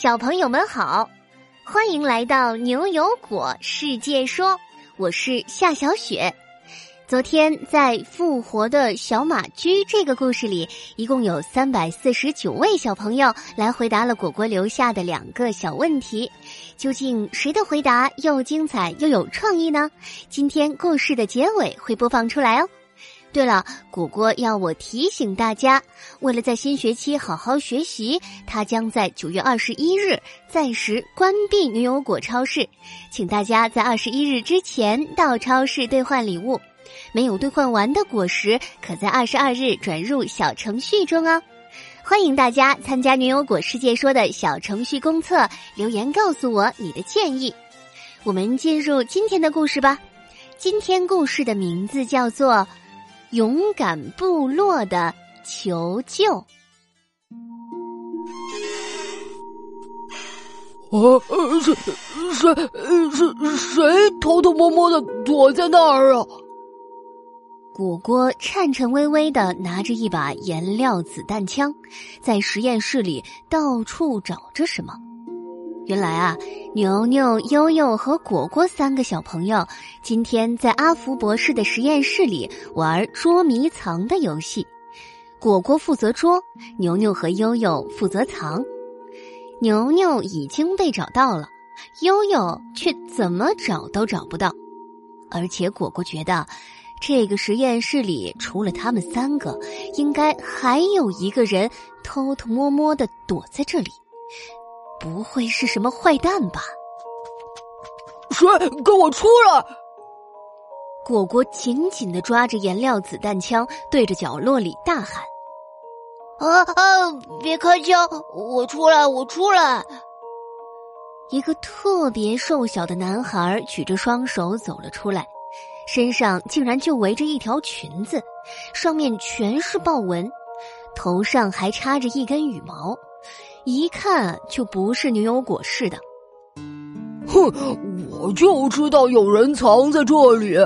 小朋友们好，欢迎来到牛油果世界说，我是夏小雪。昨天在复活的小马驹这个故事里，一共有三百四十九位小朋友来回答了果果留下的两个小问题，究竟谁的回答又精彩又有创意呢？今天故事的结尾会播放出来哦。对了，果果要我提醒大家，为了在新学期好好学习，他将在九月二十一日暂时关闭牛油果超市，请大家在二十一日之前到超市兑换礼物。没有兑换完的果实，可在二十二日转入小程序中哦。欢迎大家参加牛油果世界说的小程序公测，留言告诉我你的建议。我们进入今天的故事吧。今天故事的名字叫做。勇敢部落的求救！啊，谁谁谁谁偷偷摸摸的躲在那儿啊？果果颤颤巍巍的拿着一把颜料子弹枪，在实验室里到处找着什么。原来啊，牛牛、悠悠和果果三个小朋友今天在阿福博士的实验室里玩捉迷藏的游戏。果果负责捉，牛牛和悠悠负责藏。牛牛已经被找到了，悠悠却怎么找都找不到。而且果果觉得，这个实验室里除了他们三个，应该还有一个人偷偷摸摸的躲在这里。不会是什么坏蛋吧？谁跟我出来！果果紧紧的抓着颜料子弹枪，对着角落里大喊：“啊啊！别开枪！我出来！我出来！”一个特别瘦小的男孩举着双手走了出来，身上竟然就围着一条裙子，上面全是豹纹，头上还插着一根羽毛。一看就不是牛油果似的。哼，我就知道有人藏在这里。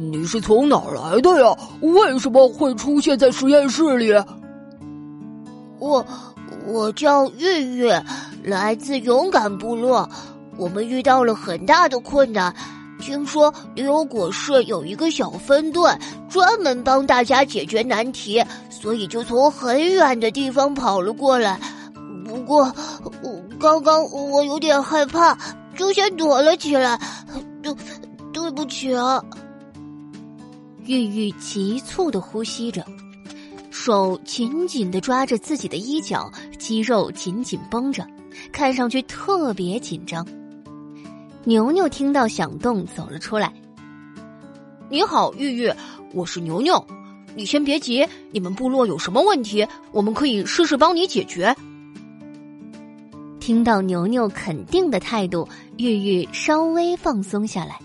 你是从哪儿来的呀？为什么会出现在实验室里？我我叫月月，来自勇敢部落。我们遇到了很大的困难，听说牛油果市有一个小分队，专门帮大家解决难题，所以就从很远的地方跑了过来。不过，我刚刚我有点害怕，就先躲了起来。对，对不起啊。玉玉急促的呼吸着，手紧紧的抓着自己的衣角，肌肉紧紧绷着，看上去特别紧张。牛牛听到响动走了出来。你好，玉玉，我是牛牛。你先别急，你们部落有什么问题，我们可以试试帮你解决。听到牛牛肯定的态度，玉玉稍微放松下来。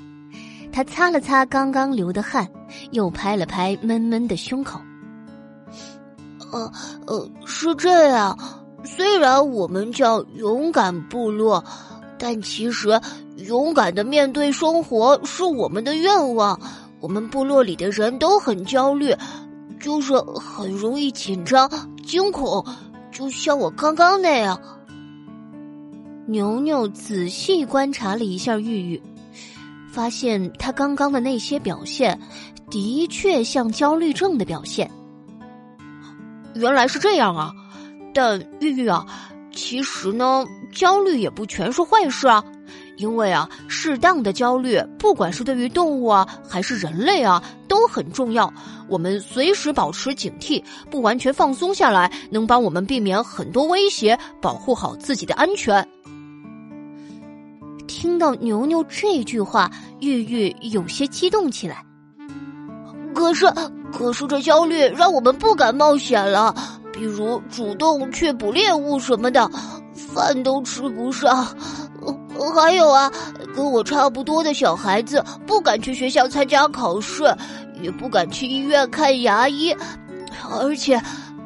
他擦了擦刚刚流的汗，又拍了拍闷闷的胸口。呃呃，是这样。虽然我们叫勇敢部落，但其实勇敢的面对生活是我们的愿望。我们部落里的人都很焦虑，就是很容易紧张、惊恐，就像我刚刚那样。牛牛仔细观察了一下玉玉，发现他刚刚的那些表现，的确像焦虑症的表现。原来是这样啊！但玉玉啊，其实呢，焦虑也不全是坏事啊。因为啊，适当的焦虑，不管是对于动物啊，还是人类啊，都很重要。我们随时保持警惕，不完全放松下来，能帮我们避免很多威胁，保护好自己的安全。听到牛牛这句话，玉玉有些激动起来。可是，可是这焦虑让我们不敢冒险了，比如主动去捕猎物什么的，饭都吃不上。还有啊，跟我差不多的小孩子不敢去学校参加考试，也不敢去医院看牙医，而且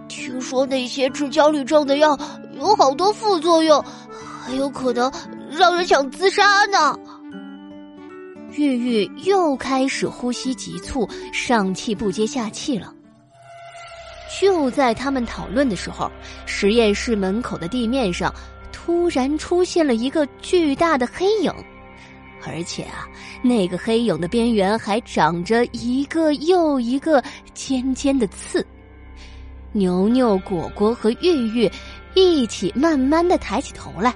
听说那些治焦虑症的药有好多副作用，还有可能。让人想自杀呢。玉玉又开始呼吸急促，上气不接下气了。就在他们讨论的时候，实验室门口的地面上突然出现了一个巨大的黑影，而且啊，那个黑影的边缘还长着一个又一个尖尖的刺。牛牛、果果和玉玉一起慢慢的抬起头来。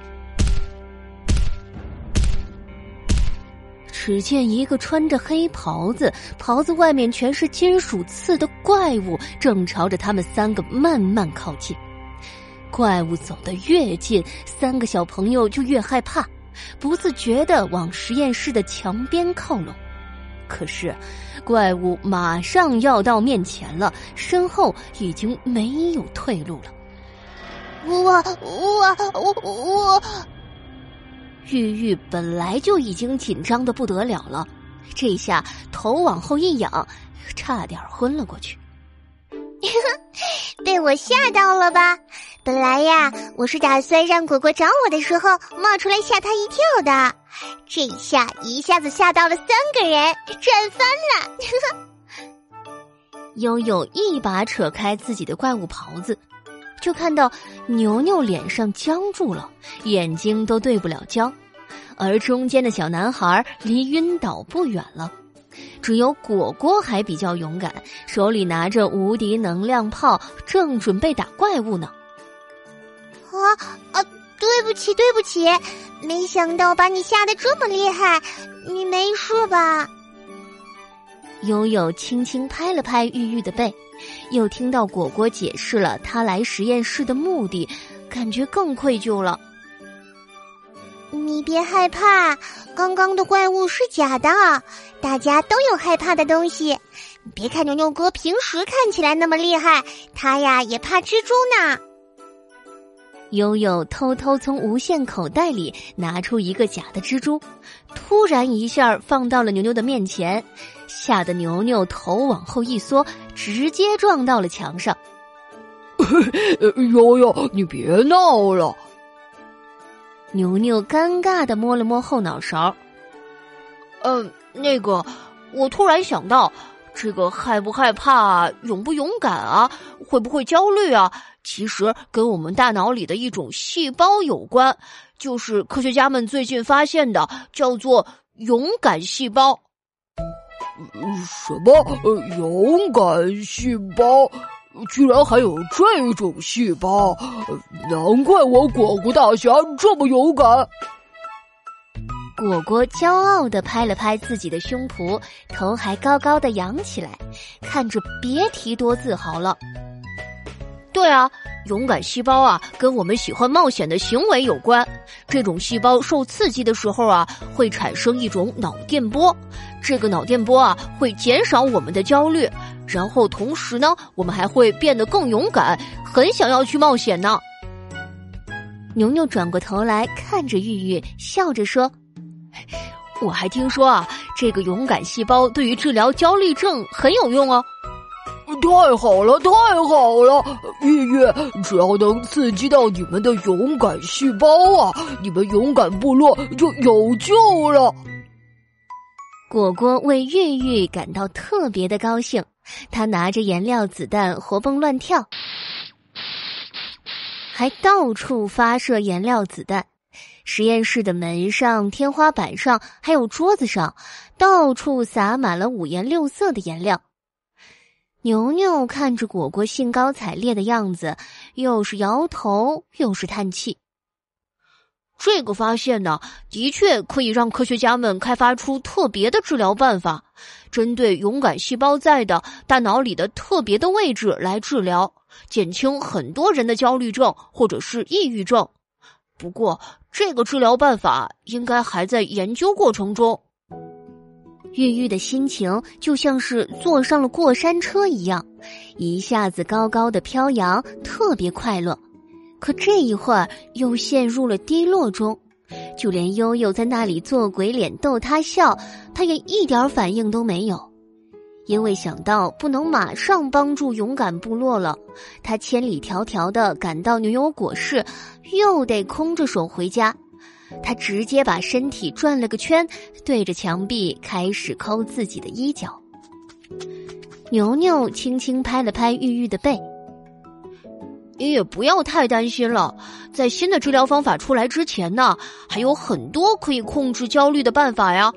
只见一个穿着黑袍子、袍子外面全是金属刺的怪物，正朝着他们三个慢慢靠近。怪物走得越近，三个小朋友就越害怕，不自觉的往实验室的墙边靠拢。可是，怪物马上要到面前了，身后已经没有退路了。我我我我。玉玉本来就已经紧张的不得了了，这下头往后一仰，差点昏了过去。被我吓到了吧？本来呀，我是打算让果果找我的时候冒出来吓他一跳的，这下一下子吓到了三个人，赚翻了。悠悠一把扯开自己的怪物袍子。就看到牛牛脸上僵住了，眼睛都对不了焦，而中间的小男孩离晕倒不远了，只有果果还比较勇敢，手里拿着无敌能量炮，正准备打怪物呢。啊啊！对不起，对不起，没想到把你吓得这么厉害，你没事吧？悠悠轻轻拍了拍玉玉的背。又听到果果解释了他来实验室的目的，感觉更愧疚了。你别害怕，刚刚的怪物是假的，大家都有害怕的东西。别看牛牛哥平时看起来那么厉害，他呀也怕蜘蛛呢。悠悠偷偷从无线口袋里拿出一个假的蜘蛛，突然一下放到了牛牛的面前。吓得牛牛头往后一缩，直接撞到了墙上。悠悠，你别闹了。牛牛尴尬的摸了摸后脑勺。嗯，那个，我突然想到，这个害不害怕、勇不勇敢啊，会不会焦虑啊，其实跟我们大脑里的一种细胞有关，就是科学家们最近发现的，叫做勇敢细胞。什么？呃勇敢细胞？居然还有这种细胞？难怪我果果大侠这么勇敢。果果骄傲的拍了拍自己的胸脯，头还高高的扬起来，看着别提多自豪了。对啊，勇敢细胞啊，跟我们喜欢冒险的行为有关。这种细胞受刺激的时候啊，会产生一种脑电波。这个脑电波啊，会减少我们的焦虑，然后同时呢，我们还会变得更勇敢，很想要去冒险呢。牛牛转过头来看着玉玉，笑着说：“ 我还听说啊，这个勇敢细胞对于治疗焦虑症很有用哦。”太好了，太好了！玉玉，只要能刺激到你们的勇敢细胞啊，你们勇敢部落就有救了。果果为玉玉感到特别的高兴，他拿着颜料子弹活蹦乱跳，还到处发射颜料子弹。实验室的门上、天花板上还有桌子上，到处洒满了五颜六色的颜料。牛牛看着果果兴高采烈的样子，又是摇头又是叹气。这个发现呢，的确可以让科学家们开发出特别的治疗办法，针对勇敢细胞在的大脑里的特别的位置来治疗，减轻很多人的焦虑症或者是抑郁症。不过，这个治疗办法应该还在研究过程中。玉玉的心情就像是坐上了过山车一样，一下子高高的飘扬，特别快乐。可这一会儿又陷入了低落中，就连悠悠在那里做鬼脸逗他笑，他也一点反应都没有。因为想到不能马上帮助勇敢部落了，他千里迢迢的赶到牛油果市，又得空着手回家。他直接把身体转了个圈，对着墙壁开始抠自己的衣角。牛牛轻轻拍了拍玉玉的背：“你也不要太担心了。在新的治疗方法出来之前呢，还有很多可以控制焦虑的办法呀。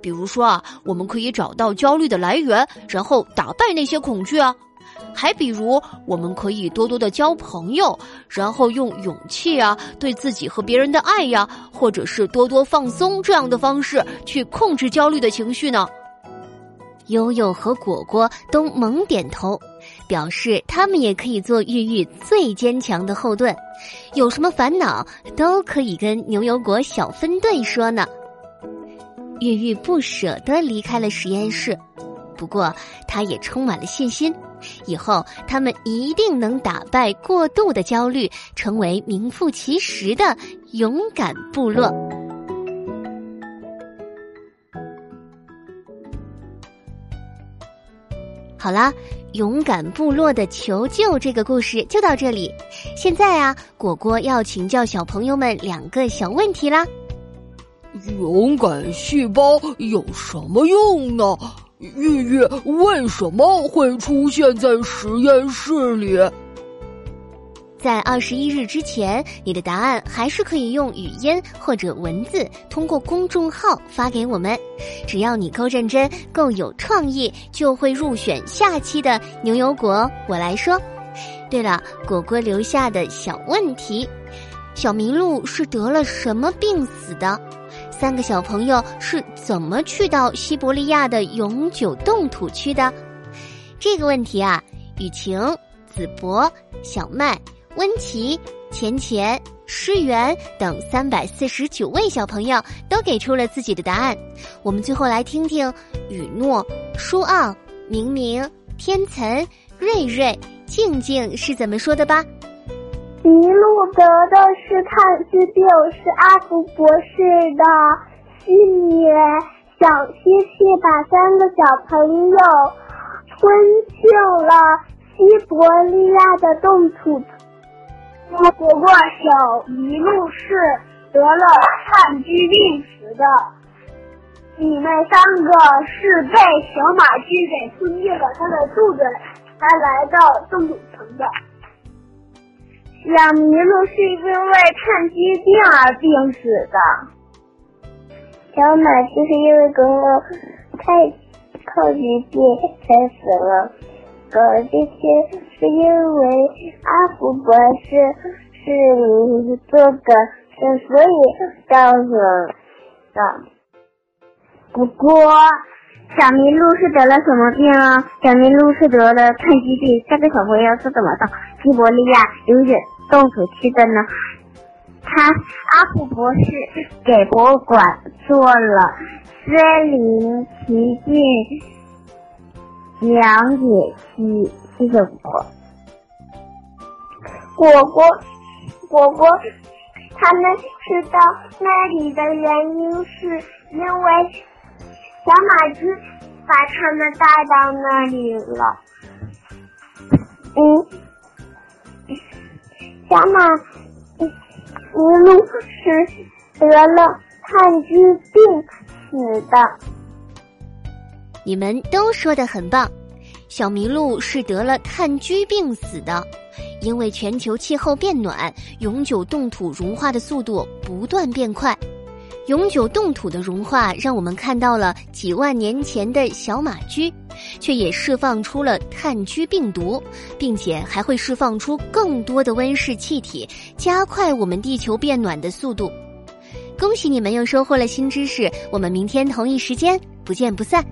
比如说啊，我们可以找到焦虑的来源，然后打败那些恐惧啊。还比如，我们可以多多的交朋友，然后用勇气啊，对自己和别人的爱呀，或者是多多放松这样的方式去控制焦虑的情绪呢。悠悠和果果都猛点头，表示他们也可以做玉玉最坚强的后盾，有什么烦恼都可以跟牛油果小分队说呢。玉玉不舍得离开了实验室，不过他也充满了信心，以后他们一定能打败过度的焦虑，成为名副其实的勇敢部落。好啦，勇敢部落的求救这个故事就到这里。现在啊，果果要请教小朋友们两个小问题啦。勇敢细胞有什么用呢？玉玉为什么会出现在实验室里？在二十一日之前，你的答案还是可以用语音或者文字通过公众号发给我们。只要你够认真、够有创意，就会入选下期的牛油果。我来说。对了，果果留下的小问题：小麋鹿是得了什么病死的？三个小朋友是怎么去到西伯利亚的永久冻土区的？这个问题啊，雨晴、子博、小麦。温琪、钱钱、诗媛等三百四十九位小朋友都给出了自己的答案。我们最后来听听雨诺、舒奥、明明、天岑、瑞瑞、静静是怎么说的吧。麋鹿得的是炭疽病，是阿福博士的心愿。小西西把三个小朋友吞进了西伯利亚的冻土。不过，小麋鹿是得了炭疽病死的。你们三个是被小马驹给吞进了它的肚子，才来到冻土层的。小麋鹿是因为炭疽病而病死的。小马驹是因为得了太炭疽病才死了。狗，这些是因为阿福博士是你做的，所以造成的。不过，小麋鹿是得了什么病啊？小麋鹿是得了炭疽病。下个小朋友是怎么的西伯利亚永远冻土去的呢？他阿福博士给博物馆做了森林奇境。讲解期，谢谢果果。果果，果果，他们知道那里的原因是因为小马驹把他们带到那里了。嗯，小马麋鹿是得了炭疽病死的。你们都说的很棒，小麋鹿是得了炭疽病死的，因为全球气候变暖，永久冻土融化的速度不断变快。永久冻土的融化让我们看到了几万年前的小马驹，却也释放出了炭疽病毒，并且还会释放出更多的温室气体，加快我们地球变暖的速度。恭喜你们又收获了新知识，我们明天同一时间不见不散。